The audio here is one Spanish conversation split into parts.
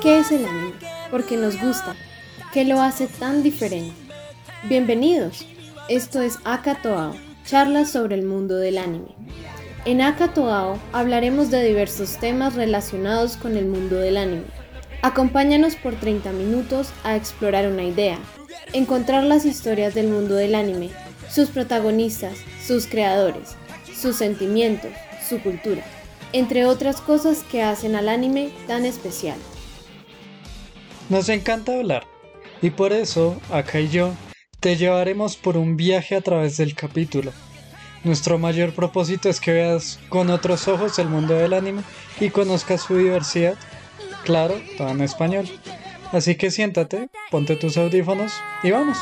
¿Qué es el anime? Porque nos gusta. ¿Qué lo hace tan diferente? Bienvenidos. Esto es Akatoao, charlas sobre el mundo del anime. En Akatoao hablaremos de diversos temas relacionados con el mundo del anime. Acompáñanos por 30 minutos a explorar una idea, encontrar las historias del mundo del anime, sus protagonistas, sus creadores, sus sentimientos, su cultura, entre otras cosas que hacen al anime tan especial. Nos encanta hablar y por eso, acá y yo, te llevaremos por un viaje a través del capítulo. Nuestro mayor propósito es que veas con otros ojos el mundo del anime y conozcas su diversidad, claro, todo en español. Así que siéntate, ponte tus audífonos y vamos.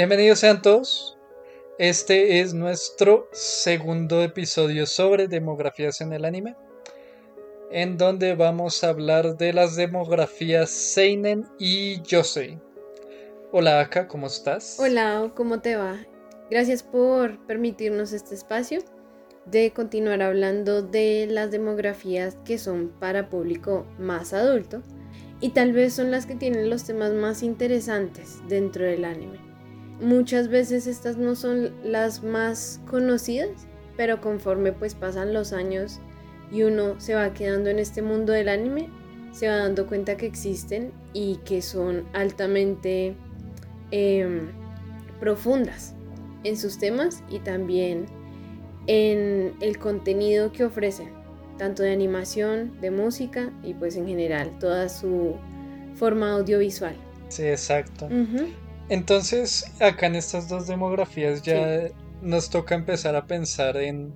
Bienvenidos sean todos. Este es nuestro segundo episodio sobre demografías en el anime, en donde vamos a hablar de las demografías Seinen y Yosei. Hola Aka, ¿cómo estás? Hola, ¿cómo te va? Gracias por permitirnos este espacio de continuar hablando de las demografías que son para público más adulto y tal vez son las que tienen los temas más interesantes dentro del anime. Muchas veces estas no son las más conocidas, pero conforme pues pasan los años y uno se va quedando en este mundo del anime, se va dando cuenta que existen y que son altamente em, profundas en sus temas y también en el contenido que ofrecen, tanto de animación, de música y pues en general toda su forma audiovisual. Sí, exacto. Entonces, acá en estas dos demografías ya nos toca empezar a pensar en,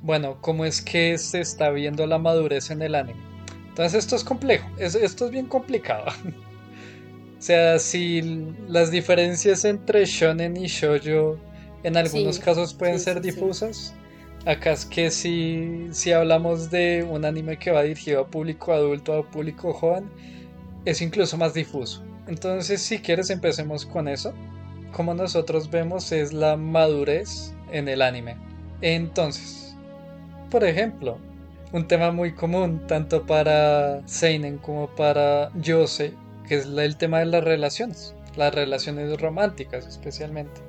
bueno, cómo es que se está viendo la madurez en el anime. Entonces, esto es complejo, esto es bien complicado. o sea, si las diferencias entre shonen y shoujo en algunos casos pueden ser difusas, acá es que si, si hablamos de un anime que va dirigido a público adulto, a público joven, es incluso más difuso. Entonces, si quieres, empecemos con eso. Como nosotros vemos es la madurez en el anime. Entonces, por ejemplo, un tema muy común tanto para Seinen como para Yose, que es el tema de las relaciones, las relaciones románticas especialmente.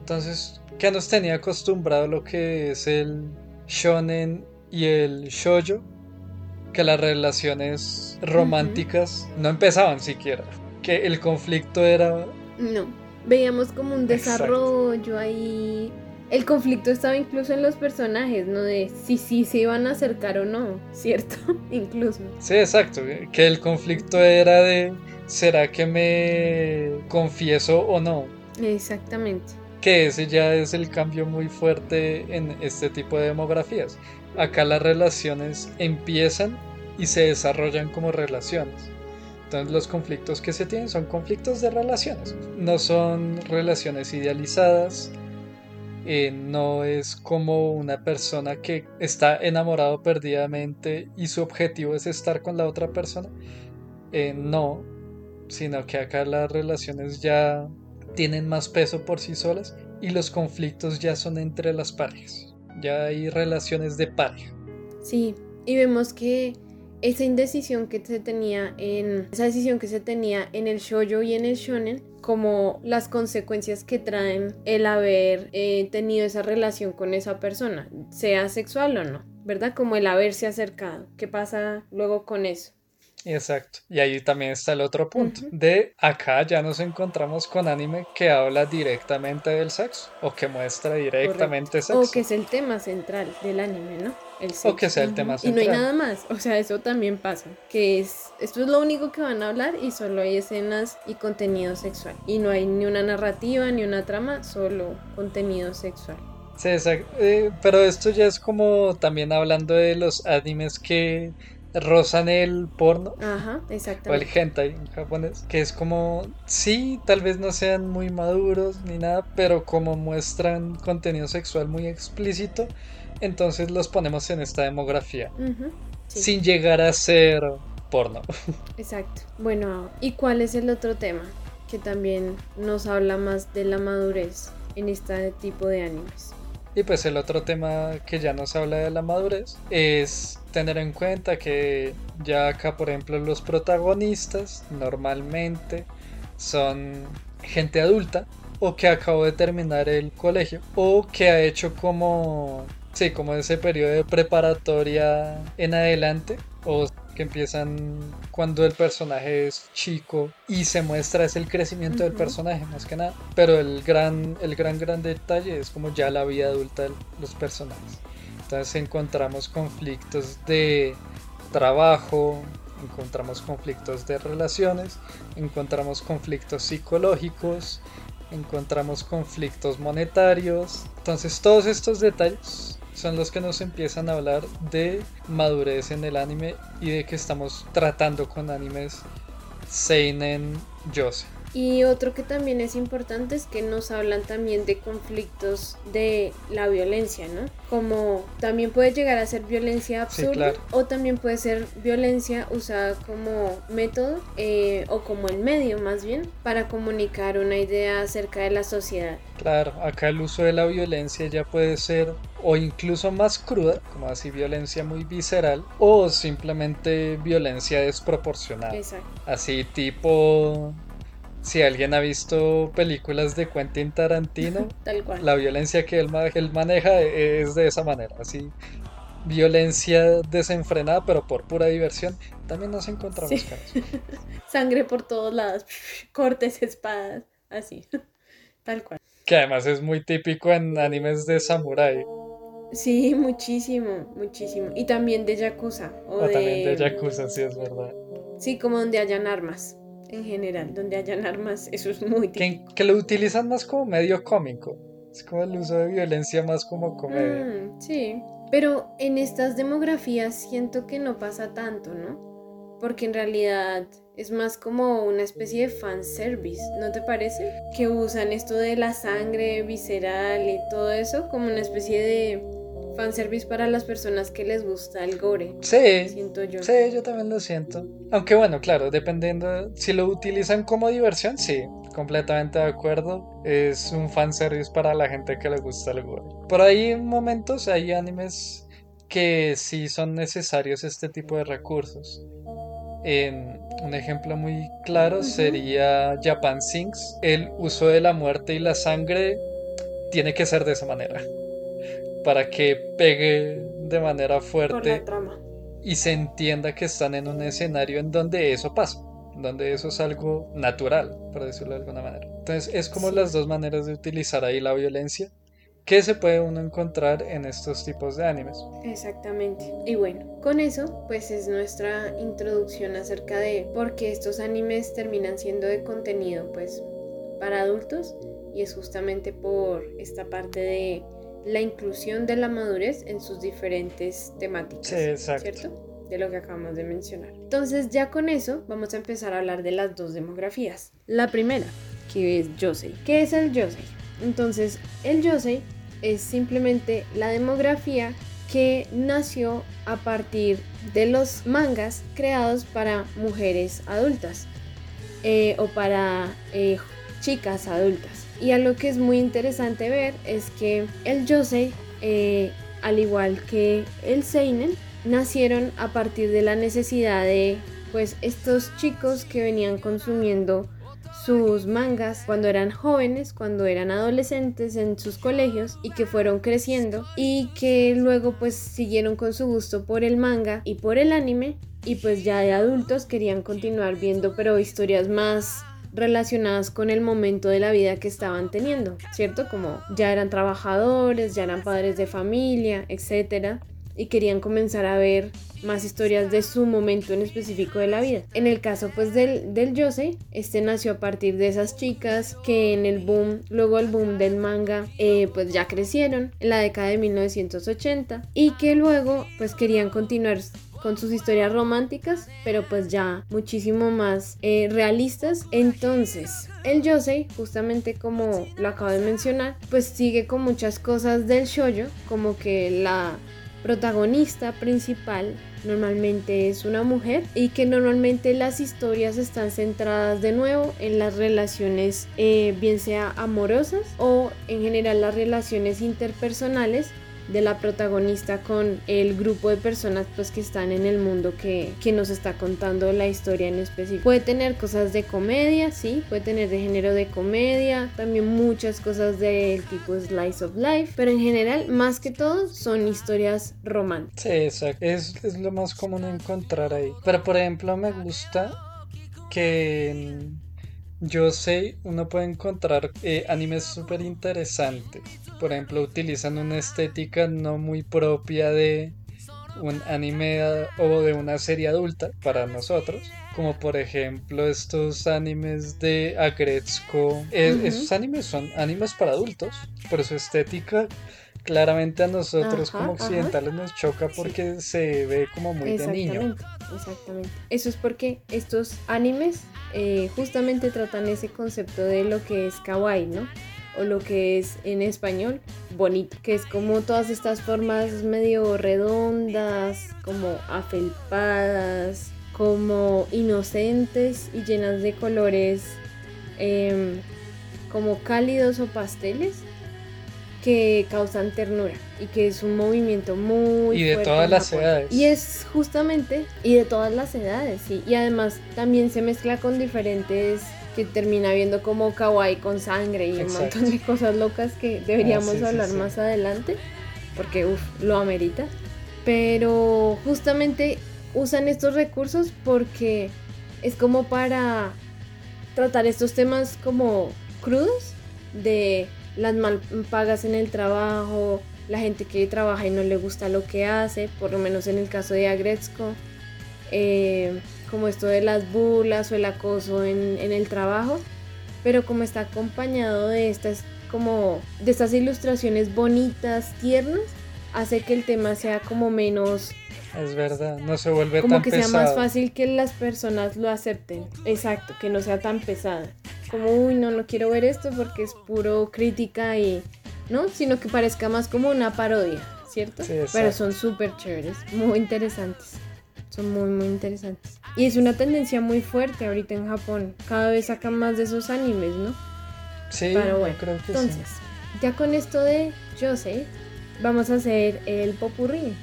Entonces, ¿qué nos tenía acostumbrado lo que es el shonen y el shoujo? Que las relaciones románticas no empezaban siquiera, que el conflicto era... No, veíamos como un desarrollo ahí. El conflicto estaba incluso en los personajes, ¿no? De si sí se iban a acercar o no, ¿cierto? incluso. Sí, exacto, que el conflicto era de ¿será que me confieso o no? Exactamente. Que ese ya es el cambio muy fuerte en este tipo de demografías. Acá las relaciones empiezan y se desarrollan como relaciones. Entonces los conflictos que se tienen son conflictos de relaciones, no son relaciones idealizadas, eh, no es como una persona que está enamorado perdidamente y su objetivo es estar con la otra persona. Eh, no, sino que acá las relaciones ya tienen más peso por sí solas y los conflictos ya son entre las parejas. Ya hay relaciones de pareja. Sí, y vemos que esa indecisión que se tenía en esa decisión que se tenía en el shoyo y en el shonen como las consecuencias que traen el haber eh, tenido esa relación con esa persona, sea sexual o no, ¿verdad? Como el haberse acercado. ¿Qué pasa luego con eso? Exacto. Y ahí también está el otro punto. De acá ya nos encontramos con anime que habla directamente del sexo o que muestra directamente sexo. O que es el tema central del anime, ¿no? El sexo. O que sea el tema central. Y no hay nada más. O sea, eso también pasa. Que es, esto es lo único que van a hablar y solo hay escenas y contenido sexual. Y no hay ni una narrativa ni una trama, solo contenido sexual. Sí, exacto. Eh, pero esto ya es como también hablando de los animes que rozan el porno. Ajá, exactamente. O el hentai en japonés. Que es como, sí, tal vez no sean muy maduros ni nada, pero como muestran contenido sexual muy explícito, entonces los ponemos en esta demografía. Sin llegar a ser porno. Exacto. Bueno, ¿y cuál es el otro tema? Que también nos habla más de la madurez en este tipo de animes. Y pues el otro tema que ya nos habla de la madurez es tener en cuenta que ya acá, por ejemplo, los protagonistas normalmente son gente adulta o que acabó de terminar el colegio o que ha hecho como, sí, como ese periodo de preparatoria en adelante o que empiezan cuando el personaje es chico y se muestra es el crecimiento del personaje más que nada. Pero el gran el gran gran detalle es como ya la vida adulta de los personajes. Entonces encontramos conflictos de trabajo encontramos conflictos de relaciones encontramos conflictos psicológicos encontramos conflictos monetarios. Entonces todos estos detalles son los que nos empiezan a hablar de madurez en el anime y de que estamos tratando con animes Seinen Yose. Y otro que también es importante es que nos hablan también de conflictos de la violencia, ¿no? Como también puede llegar a ser violencia absurda o también puede ser violencia usada como método eh, o como el medio más bien para comunicar una idea acerca de la sociedad. Claro, acá el uso de la violencia ya puede ser o incluso más cruda, como así violencia muy visceral, o simplemente violencia desproporcionada. Exacto. Así tipo si alguien ha visto películas de Quentin Tarantino, la violencia que él, maneja es de esa manera, así violencia desenfrenada, pero por pura diversión, también nos encontramos casos. Sangre por todos lados, cortes, espadas, así, tal cual. Que además es muy típico en animes de samurai. Sí, muchísimo, muchísimo. Y también de Yakuza. O, ah, también de Yakuza, sí, es verdad. Sí, como donde hayan armas en general, donde hayan armas, eso es muy que, que, lo utilizan más como medio cómico. Es como el uso de violencia más como comedia. Mm, sí, pero en estas demografías siento que no pasa tanto, ¿no? Porque en realidad es más como una especie de fanservice, ¿no te parece? Que usan esto de la sangre visceral y todo eso como una especie de fanservice para las personas que les gusta el gore. Sí. Siento yo. Sí, yo también lo siento. Aunque bueno, claro, dependiendo. Si lo utilizan como diversión, sí. Completamente de acuerdo. Es un fanservice para la gente que le gusta el gore. Por ahí momentos hay animes que sí son necesarios este tipo de recursos. Un ejemplo muy claro sería Japan Sings. El uso de la muerte y la sangre tiene que ser de esa manera para que pegue de manera fuerte y se entienda que están en un escenario en donde eso pasa, donde eso es algo natural, por decirlo de alguna manera. Entonces es como las dos maneras de utilizar ahí la violencia que se puede uno encontrar en estos tipos de animes. Exactamente. Y bueno, con eso pues es nuestra introducción acerca de por qué estos animes terminan siendo de contenido pues para adultos y es justamente por esta parte de la inclusión de la madurez en sus diferentes temáticas. ¿Cierto? De lo que acabamos de mencionar. Entonces, ya con eso, vamos a empezar a hablar de las dos demografías. La primera, que es Yosei. ¿Qué es el Yosei? Entonces, el Yosei es simplemente la demografía que nació a partir de los mangas creados para mujeres adultas eh, o para eh, chicas adultas. Y algo que es muy interesante ver es que el Yosei, eh, al igual que el Seinen, nacieron a partir de la necesidad de pues estos chicos que venían consumiendo sus mangas cuando eran jóvenes, cuando eran adolescentes en sus colegios y que fueron creciendo y que luego pues siguieron con su gusto por el manga y por el anime y pues ya de adultos querían continuar viendo pero historias más relacionadas con el momento de la vida que estaban teniendo, ¿cierto? Como ya eran trabajadores, ya eran padres de familia, etcétera, y querían comenzar a ver más historias de su momento en específico de la vida. En el caso pues del, del Yosei, este nació a partir de esas chicas que en el boom, luego el boom del manga, eh, pues ya crecieron en la década de 1980 y que luego pues querían continuar con sus historias románticas, pero pues ya muchísimo más eh, realistas. Entonces, el Yosei, justamente como lo acabo de mencionar, pues sigue con muchas cosas del shoyo, como que la protagonista principal normalmente es una mujer y que normalmente las historias están centradas de nuevo en las relaciones eh, bien sea amorosas o en general las relaciones interpersonales de la protagonista con el grupo de personas pues que están en el mundo que, que, nos está contando la historia en específico. Puede tener cosas de comedia, sí, puede tener de género de comedia, también muchas cosas del tipo slice of life, pero en general, más que todo, son historias románticas. Sí, exacto. Es, es lo más común encontrar ahí. Pero por ejemplo, me gusta que yo sé, uno puede encontrar eh, animes súper interesantes. Por ejemplo, utilizan una estética no muy propia de un anime o de una serie adulta para nosotros. Como por ejemplo estos animes de Agretzko. Esos animes son animes para adultos, pero su estética claramente a nosotros como occidentales nos choca porque se ve como muy de niño. Exactamente. Eso es porque estos animes eh, justamente tratan ese concepto de lo que es kawaii, ¿no? O lo que es en español bonito, que es como todas estas formas medio redondas, como afelpadas, como inocentes y llenas de colores em, como cálidos o pasteles que causan ternura y que es un movimiento muy y de todas las edades. Y es justamente y de todas las edades sí. Y además también se mezcla con diferentes que termina viendo como kawaii con sangre y un montón de cosas locas que deberíamos ah, hablar más adelante porque uff lo amerita. Pero justamente usan estos recursos porque es como para tratar estos temas como crudos de las mal pagas en el trabajo, la gente que trabaja y no le gusta lo que hace, por lo menos en el caso de Agretzko, eh, como esto de las burlas o el acoso en, el trabajo, pero como está acompañado de estas como de estas ilustraciones bonitas, tiernas, hace que el tema sea como menos es verdad, no se vuelve como que sea más fácil que las personas lo acepten. Exacto, que no sea tan pesada como, uy, no, no quiero ver esto porque es puro crítica y, ¿no? Sino que parezca más como una parodia, ¿cierto? Sí, Pero son súper chéveres, muy interesantes. Son muy, muy interesantes. Y es una tendencia muy fuerte ahorita en Japón. Cada vez sacan más de esos animes, ¿no? Sí, Pero bueno, creo que entonces, ya con esto de Jose, vamos a hacer el popurrí.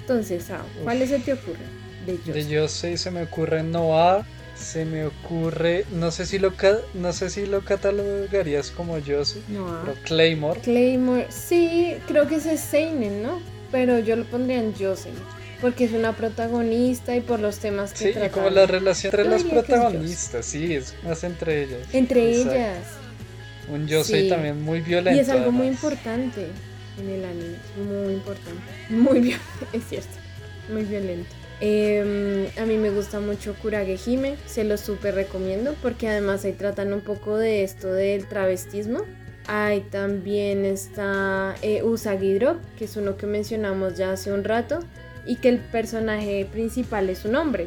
Entonces, ¿cuál es el te ocurre? De Jose. De Jose se me ocurre Noah se me ocurre, no sé si lo no sé si lo catalogarías como yo, no, pero Claymore. Claymore, sí, creo que es Seinen, ¿no? Pero yo lo pondría en Jose, porque es una protagonista y por los temas que Sí, y como la relación entre las protagonistas, sí, es más entre ellas. Entre ellas. Un Jose también muy violento. Y es algo muy importante en el anime, muy importante. Muy violento, es cierto, muy violento. Em, a mí me gusta mucho Kurage Hime, se lo súper recomiendo porque además ahí tratan un poco de esto del travestismo. Ahí también está eh, Usagi Drop, que es uno que mencionamos ya hace un rato, y que el personaje principal es un hombre.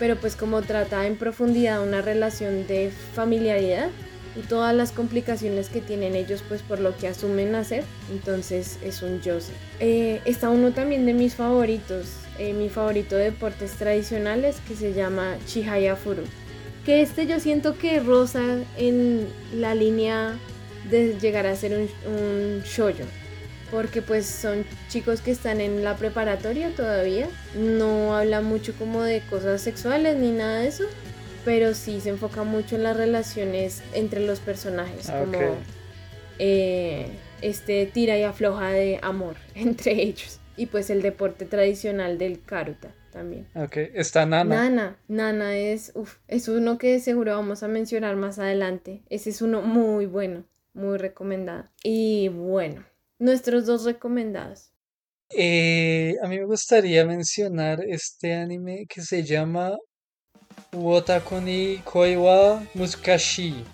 Pero pues como trata en profundidad una relación de familiaridad y todas las complicaciones que tienen ellos pues por lo que asumen hacer, entonces es un Jose. Eh, está uno también de mis favoritos, eh, mi favorito de deportes tradicionales que se llama Chihaya Furu. Que este yo siento que rosa en la línea de llegar a ser un, un shoyo. Porque pues son chicos que están en la preparatoria todavía. No habla mucho como de cosas sexuales ni nada de eso. Pero sí se enfoca mucho en las relaciones entre los personajes. Ah, como eh, este tira y afloja de amor entre ellos y pues el deporte tradicional del karuta. también. Ok, está Nana. Nana, Nana es, uf, es uno que seguro vamos a mencionar más adelante. Ese es uno muy bueno, muy recomendado. Y bueno, nuestros dos recomendados. Eh, a mí me gustaría mencionar este anime que se llama Wotaku ni Koiwa Muskashi.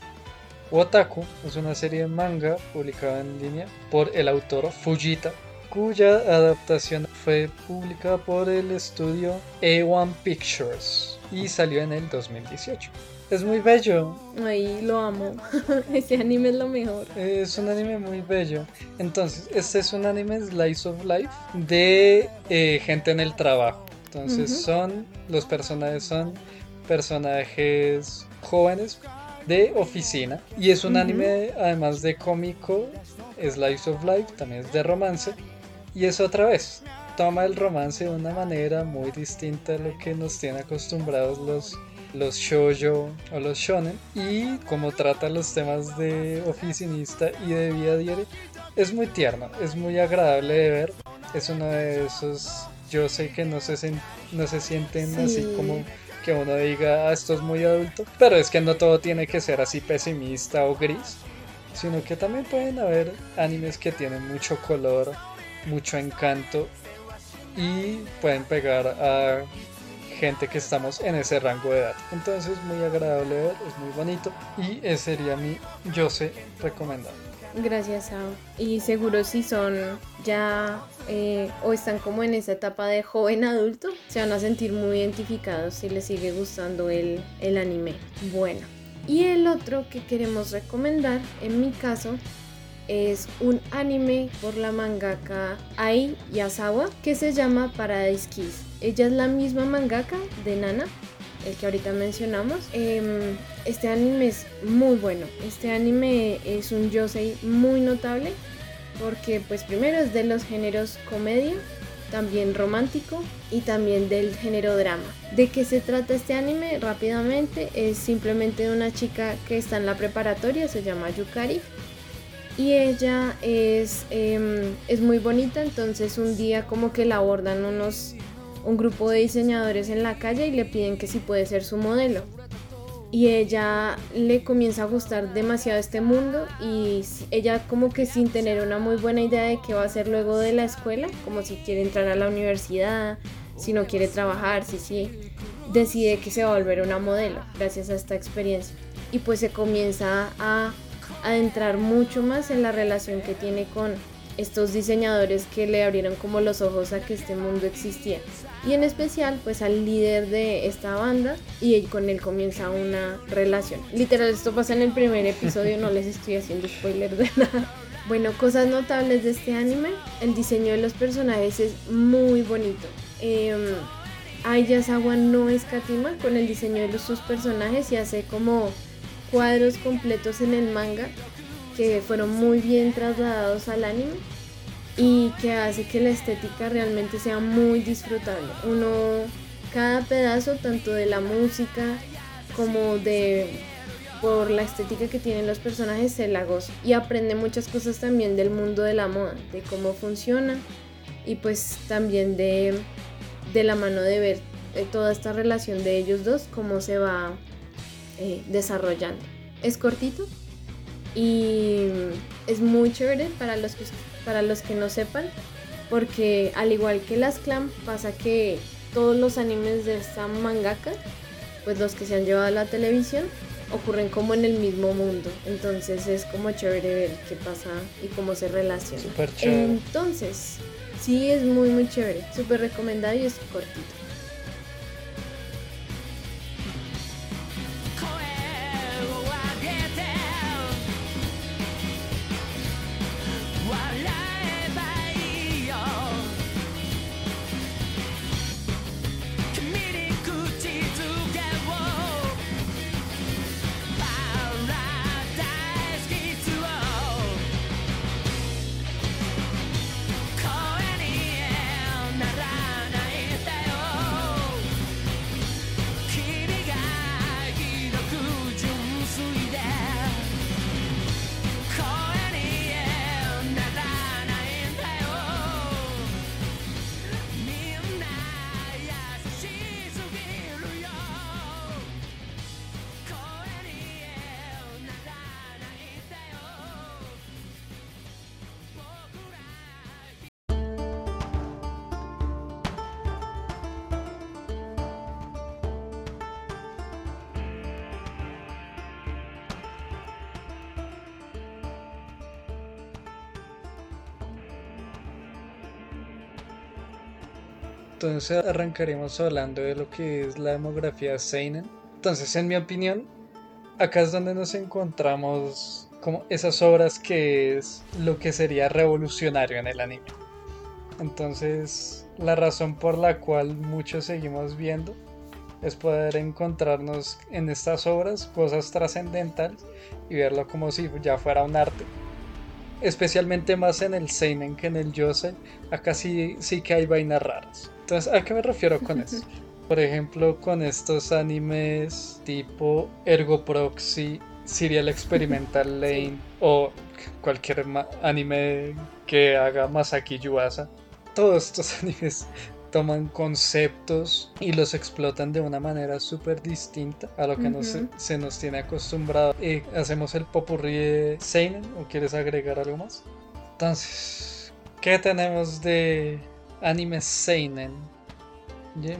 Wotaku es una serie de manga publicada en línea por el autor Fujita, cuya adaptación fue publicada por el estudio A1 Pictures y salió en el 2018. Es muy bello. Ay, lo amo. Ese anime es lo mejor. Es un anime muy bello. Entonces, este es un anime Slice of Life de eh, gente en el trabajo. Entonces, son, los personajes son personajes jóvenes de oficina. Y es un anime, además de cómico, Slice of Life, también es de romance. Y es otra vez, toma el romance de una manera muy distinta a lo que nos tienen acostumbrados los los shoujo o los shonen. Y como trata los temas de oficinista y de vida diaria es muy tierno, es muy agradable de ver, es uno de esos yo sé que no se, no se sienten así como que uno diga ah, esto es muy adulto, pero es que no todo tiene que ser así pesimista o gris, sino que también pueden haber animes que tienen mucho color, mucho encanto y pueden pegar a gente que estamos en ese rango de edad. Entonces, muy agradable ver, es muy bonito y ese sería mi yo sé recomendado. Gracias, Sao. Y seguro si son ya eh, o están como en esa etapa de joven adulto, se van a sentir muy identificados si les sigue gustando el, el anime. Bueno, y el otro que queremos recomendar, en mi caso, es un anime por la mangaka Ai Yasawa que se llama Paradise Kiss. Ella es la misma mangaka de Nana, el que ahorita mencionamos. Em, este anime es muy bueno. Este anime es un yosei muy notable porque pues primero es de los géneros comedia, también romántico y también del género drama. ¿De qué se trata este anime? Rápidamente es simplemente una chica que está en la preparatoria, se llama Yukari y ella es, em, es muy bonita, entonces un día como que la abordan unos, un grupo de diseñadores en la calle y le piden que si puede ser su modelo. Y ella le comienza a gustar demasiado este mundo y ella como que sin tener una muy buena idea de qué va a hacer luego de la escuela, como si quiere entrar a la universidad, si no quiere trabajar, si sí, decide que se va a volver una modelo gracias a esta experiencia. Y pues se comienza a adentrar mucho más en la relación que tiene con estos diseñadores que le abrieron como los ojos a que este mundo existía. Y en especial pues al líder de esta banda y con él comienza una relación. Literal, esto pasa en el primer episodio, no les estoy haciendo spoiler de nada. Bueno, cosas notables de este anime, el diseño de los personajes es muy bonito. Eh, Ayasawa no escatima con el diseño de sus personajes y hace como cuadros completos en el manga que fueron muy bien trasladados al anime y que hace que la estética realmente sea muy disfrutable. Uno, cada pedazo, tanto de la música como de por la estética que tienen los personajes, se la goza y aprende muchas cosas también del mundo de la moda, de cómo funciona y pues también de, de la mano de ver eh, toda esta relación de ellos dos, cómo se va eh, desarrollando. Es cortito y es muy chévere para los, que, para los que no sepan, porque al igual que las clan, pasa que todos los animes de esta mangaka, pues los que se han llevado a la televisión, ocurren como en el mismo mundo. Entonces es como chévere ver qué pasa y cómo se relaciona. Entonces, sí es muy muy chévere, súper recomendado y es cortito. Entonces arrancaremos hablando de lo que es la demografía Seinen. Entonces, en mi opinión, acá es donde nos encontramos como esas obras que es lo que sería revolucionario en el anime. Entonces, la razón por la cual muchos seguimos viendo es poder encontrarnos en estas obras cosas trascendentales y verlo como si ya fuera un arte. Especialmente más en el Seinen que en el Yosei, acá sí, sí que hay vainas raras. Entonces, ¿a qué me refiero con eso? Por ejemplo, con estos animes tipo Ergo Proxy, Serial Experimental Lane o cualquier anime que haga Masaki Yuasa. Todos estos animes toman conceptos y los explotan de una manera súper distinta a lo que se nos tiene acostumbrado. Eh, ¿Hacemos el popurrí de Seinen o quieres agregar algo más? Entonces, ¿qué tenemos de anime Seinen?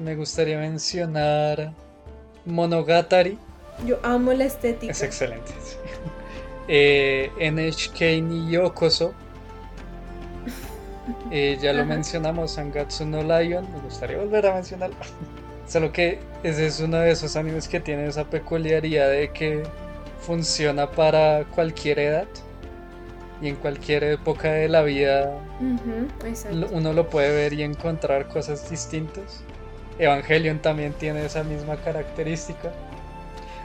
Me gustaría mencionar Monogatari. Yo amo la estética. Es excelente. eh, NHK ni Yokoso eh, ya lo mencionamos, Angatsu no Lion, me gustaría volver a mencionarlo. Solo que ese es uno de esos animes que tiene esa peculiaridad de que funciona para cualquier edad y en cualquier época de la vida uno lo puede ver y encontrar cosas distintas. Evangelion también tiene esa misma característica.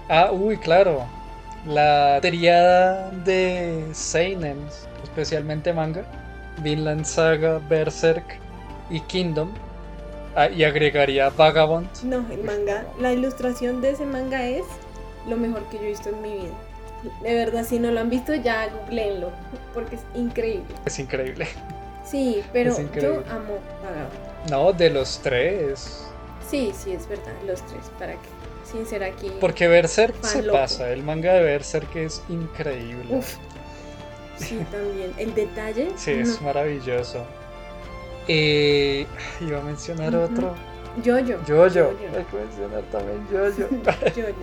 Ah, uy, claro. La triada de Seinen, especialmente manga, Vinland Saga, Berserk y Kingdom. Ah, y agregaría Vagabond. No, el manga, la ilustración de ese manga es lo mejor que yo he visto en mi vida. De verdad, si no lo han visto, ya googleenlo, porque es increíble. Es increíble. Sí, pero yo amo Vagabond. No, de los tres. Sí, sí, es verdad, los tres, para que, sin ser aquí. Porque Berserk se pasa, el manga de Berserk es increíble. Uf, Sí, también. El detalle. Sí, es maravilloso. Eh, iba a mencionar otro. Yo-Yo. Yo-Yo. Hay que mencionar también Yo-Yo. Yo-Yo.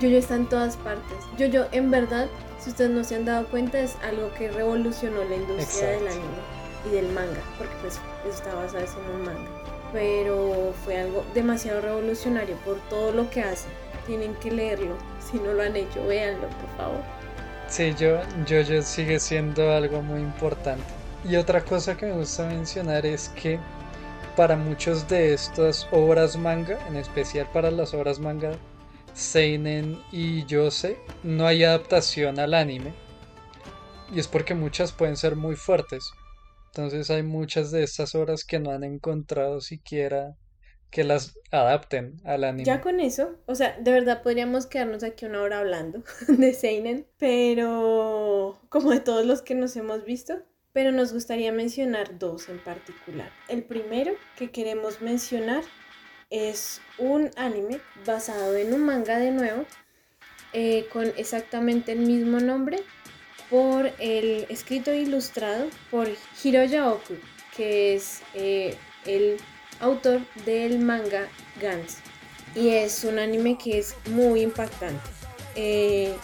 Yo-Yo está en todas partes. Yo-Yo, en verdad, si ustedes no se han dado cuenta, es algo que revolucionó la industria del anime y del manga, porque pues está basado en un manga. Pero fue algo demasiado revolucionario por todo lo que hace. Tienen que leerlo. Si no lo han hecho, véanlo, por favor. Sí, yo, yo, sigue siendo algo muy importante. Y otra cosa que me gusta mencionar es que para muchos de estas obras manga, en especial para las obras manga Seinen y Yose, no hay adaptación al anime. Y es porque muchas pueden ser muy fuertes. Entonces hay muchas de estas obras que no han encontrado siquiera que las adapten al anime. Ya con eso, o sea, de verdad podríamos quedarnos aquí una hora hablando de Seinen, pero como de todos los que nos hemos visto, pero nos gustaría mencionar dos en particular. El primero que queremos mencionar es un anime basado en un manga de nuevo, eh, con exactamente el mismo nombre, por el escrito e ilustrado por Hiroya Oku, que es eh, el autor del manga Gans. Y es un anime que es muy impactante. Eh,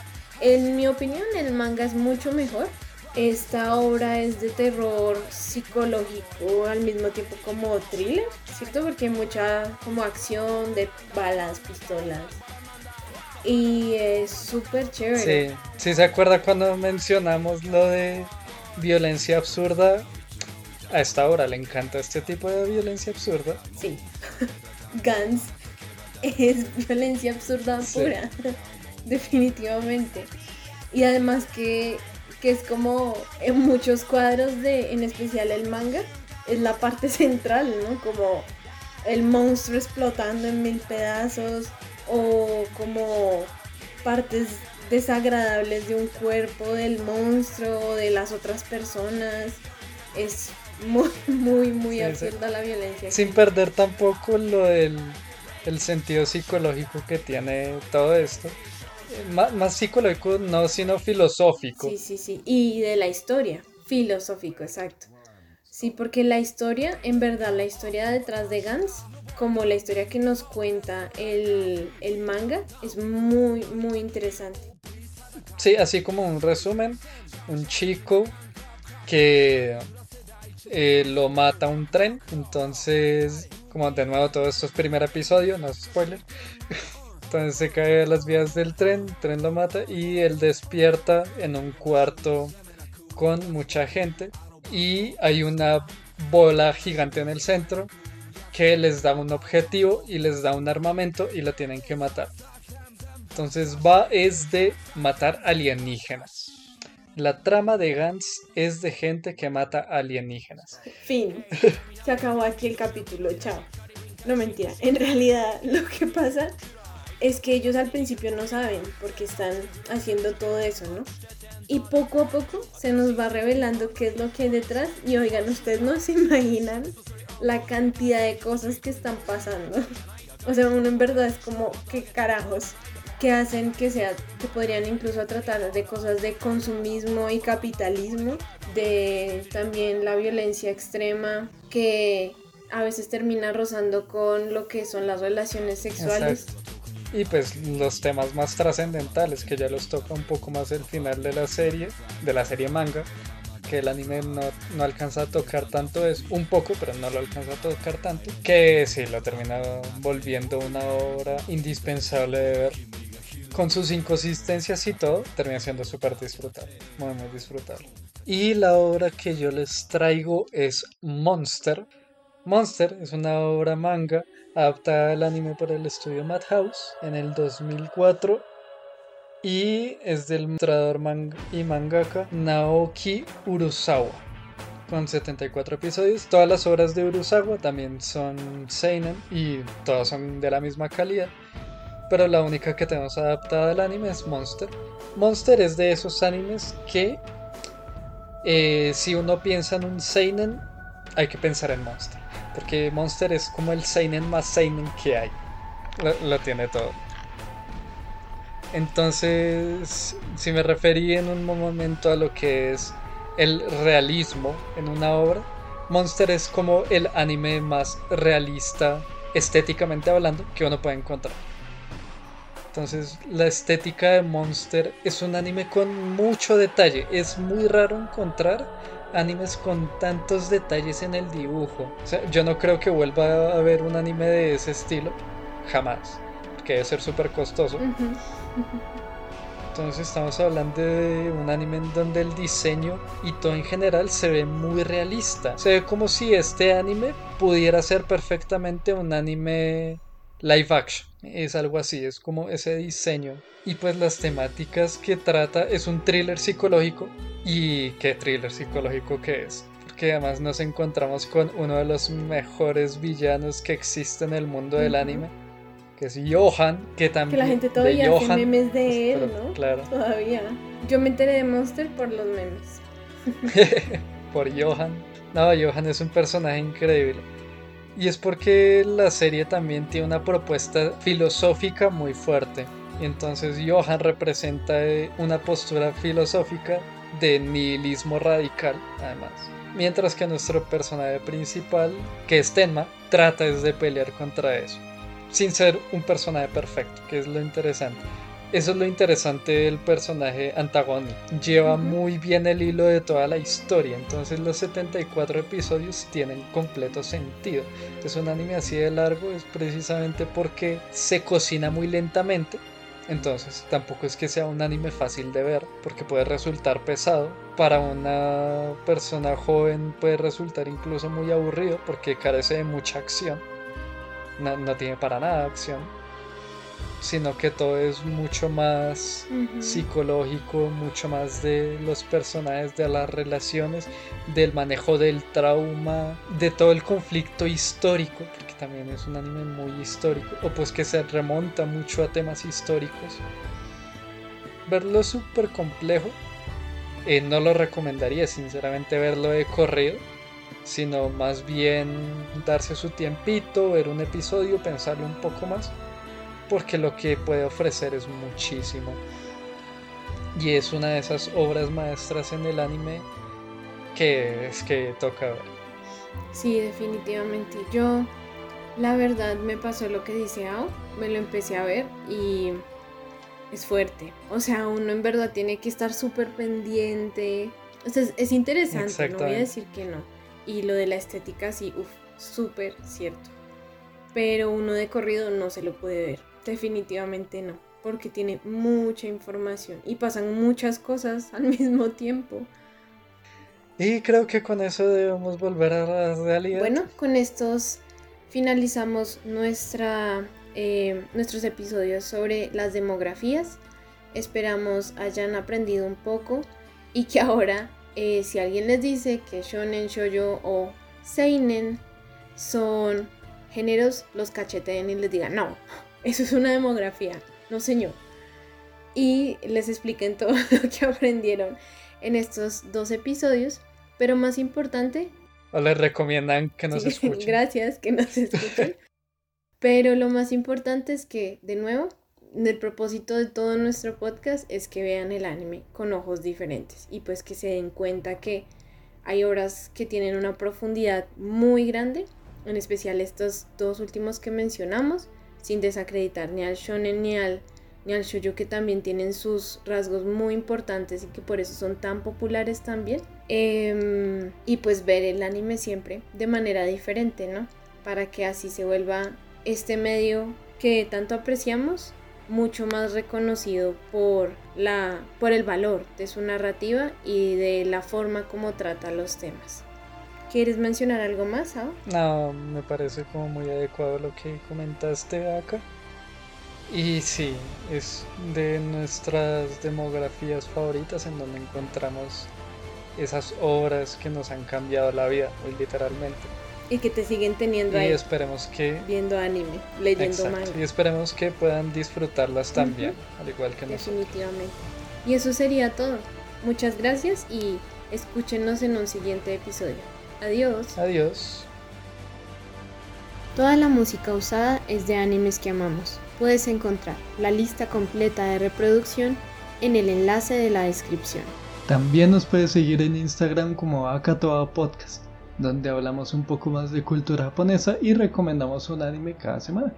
en mi opinión, el manga es mucho mejor. Esta obra es de terror psicológico al mismo tiempo como thriller, ¿cierto? Porque hay mucha como acción de balas, pistolas. Y es súper chévere. Sí, sí se acuerda cuando mencionamos lo de violencia absurda a esta hora le encanta este tipo de violencia absurda. Sí. Guns es violencia absurda pura. Definitivamente. Y además que, que es como en muchos cuadros de, en especial el manga, es la parte central, ¿no? Como el monstruo explotando en mil pedazos o como partes desagradables de un cuerpo del monstruo o de las otras personas. Es muy, muy, muy absurda la violencia. Sin perder tampoco lo del el sentido psicológico que tiene todo esto. Más, psicológico, no, sino filosófico. Sí, sí, sí. Y de la historia. Filosófico, exacto. Sí, porque la historia, en verdad, la historia detrás de Gans, como la historia que nos cuenta el, el manga, es muy, muy interesante. Sí, así como un resumen, un chico que eh, lo mata un tren, entonces como de nuevo todo esto es primer episodio, no es spoiler. Entonces se cae a las vías del tren, el tren lo mata y él despierta en un cuarto con mucha gente y hay una bola gigante en el centro que les da un objetivo y les da un armamento y lo tienen que matar. Entonces va es de matar alienígenas. La trama de Gantz es de gente que mata alienígenas. Fin. Se acabó aquí el capítulo. Chao. No mentira. En realidad lo que pasa es que ellos al principio no saben porque están haciendo todo eso, ¿no? Y poco a poco se nos va revelando qué es lo que hay detrás. Y oigan, ustedes no se imaginan la cantidad de cosas que están pasando. O sea, uno en verdad es como, ¿qué carajos? Que hacen que sea, que podrían incluso tratar de cosas de consumismo y capitalismo, de también la violencia extrema, que a veces termina rozando con lo que son las relaciones sexuales. Y pues los temas más trascendentales que ya los toca un poco más el final de la serie, de la serie manga, que el anime no, no, alcanza a tocar tanto es un poco, pero no lo alcanza a tocar tanto, que sí, lo termina volviendo una obra indispensable de ver. Con sus inconsistencias y todo, termina siendo súper disfrutable, muy muy disfrutable. Y la obra que yo les traigo es Monster. Monster es una obra manga adaptada al anime por el estudio Madhouse en el 2004 y es del ilustrador y mangaka Naoki Urusawa con 74 episodios. Todas las obras de Urusawa también son seinen y todas son de la misma calidad. Pero la única que tenemos adaptada al anime es Monster. Monster es de esos animes que eh, si uno piensa en un seinen hay que pensar en Monster. Porque Monster es como el seinen más seinen que hay. Lo, tiene todo. Entonces, si me referí en un momento a lo que es el realismo en una obra, Monster es como el anime más realista, estéticamente hablando, que uno puede encontrar. Entonces, la estética de Monster es un anime con mucho detalle. Es muy raro encontrar animes con tantos detalles en el dibujo. O sea, yo no creo que vuelva a haber un anime de ese estilo. Jamás. Porque debe ser súper costoso. Entonces estamos hablando de un anime en donde el diseño y todo en general se ve muy realista. Se ve como si este anime pudiera ser perfectamente un anime live action. Es algo así, es como ese diseño. Y pues las temáticas que trata es un thriller psicológico. ¿Y qué thriller psicológico que es? Porque además nos encontramos con uno de los mejores villanos que existe en el mundo del anime. Que es Johan, que también... Que la gente todavía hace memes de él, ¿no? Claro. Todavía. Yo me enteré de Monster por los memes. por Johan. No, Johan es un personaje increíble. Y es porque la serie también tiene una propuesta filosófica muy fuerte. Entonces Johan representa eh, una postura filosófica de nihilismo radical, además. Mientras que nuestro personaje principal, que es Tenma, trata de pelear contra eso. Sin ser un personaje perfecto, que es lo interesante. Eso es lo interesante del personaje antagónico. Lleva muy bien el hilo de toda la historia. Entonces los 74 episodios tienen completo sentido. Es un anime así de largo es precisamente porque se cocina muy lentamente. Entonces tampoco es que sea un anime fácil de ver porque puede resultar pesado. Para una persona joven puede resultar incluso muy aburrido porque carece de mucha acción. No, no tiene para nada acción sino que todo es mucho más psicológico, mucho más de los personajes, de las relaciones, del manejo del trauma, de todo el conflicto histórico, porque también es un anime muy histórico, o pues que se remonta mucho a temas históricos. Verlo súper complejo, eh, no lo recomendaría sinceramente verlo de corrido, sino más bien darse su tiempito, ver un episodio, pensarlo un poco más porque lo que puede ofrecer es muchísimo. Y es una de esas obras maestras en el anime que es que toca ver. Sí, definitivamente. Yo, la verdad, me pasó lo que dice Ao, me lo empecé a ver y es fuerte. O sea, uno en verdad tiene que estar súper pendiente. O sea, es, interesante, no voy a decir que no. Y lo de la estética, sí, uff, súper cierto. pero uno de corrido no se lo puede ver. Definitivamente no, porque tiene mucha información y pasan muchas cosas al mismo tiempo. Y creo que con eso debemos volver a la realidad. Bueno, con estos finalizamos nuestra, eh, nuestros episodios sobre las demografías. Esperamos hayan aprendido un poco y que ahora eh, si alguien les dice que shonen, shoujo o seinen son géneros, los cacheteen y les digan, no, eso es una demografía, no señor. Y les expliquen todo lo que aprendieron en estos dos episodios, pero más importante... O les recomiendan que nos escuchen. Gracias, que nos escuchen. pero lo más importante es que, de nuevo, el propósito de todo nuestro podcast es que vean el anime con ojos diferentes y pues que se den cuenta que hay obras que tienen una profundidad muy grande, en especial estos dos últimos que mencionamos, sin desacreditar ni al shonen ni al ni al shoujo que también tienen sus rasgos muy importantes y que por eso son tan populares también. Em, y pues ver el anime siempre de manera diferente, ¿no? Para que así se vuelva este medio que tanto apreciamos mucho más reconocido por, la, por el valor de su narrativa y de la forma como trata los temas. ¿Quieres mencionar algo más, No, me parece como muy adecuado lo que comentaste acá. Y sí, es de nuestras demografías favoritas en donde encontramos esas obras que nos han cambiado la vida, muy literalmente. Y que te siguen teniendo ahí. Y esperemos que. Viendo anime, leyendo manga. Y esperemos que puedan disfrutarlas también, al igual que nosotros. Definitivamente. Y eso sería todo. Muchas gracias y escúchenos en un siguiente episodio. Adiós. Adiós. Toda la música usada es de animes que amamos. Puedes encontrar la lista completa de reproducción en el enlace de la descripción. También nos puedes seguir en Instagram como Akatoa Podcast donde hablamos un poco más de cultura japonesa y recomendamos un anime cada semana.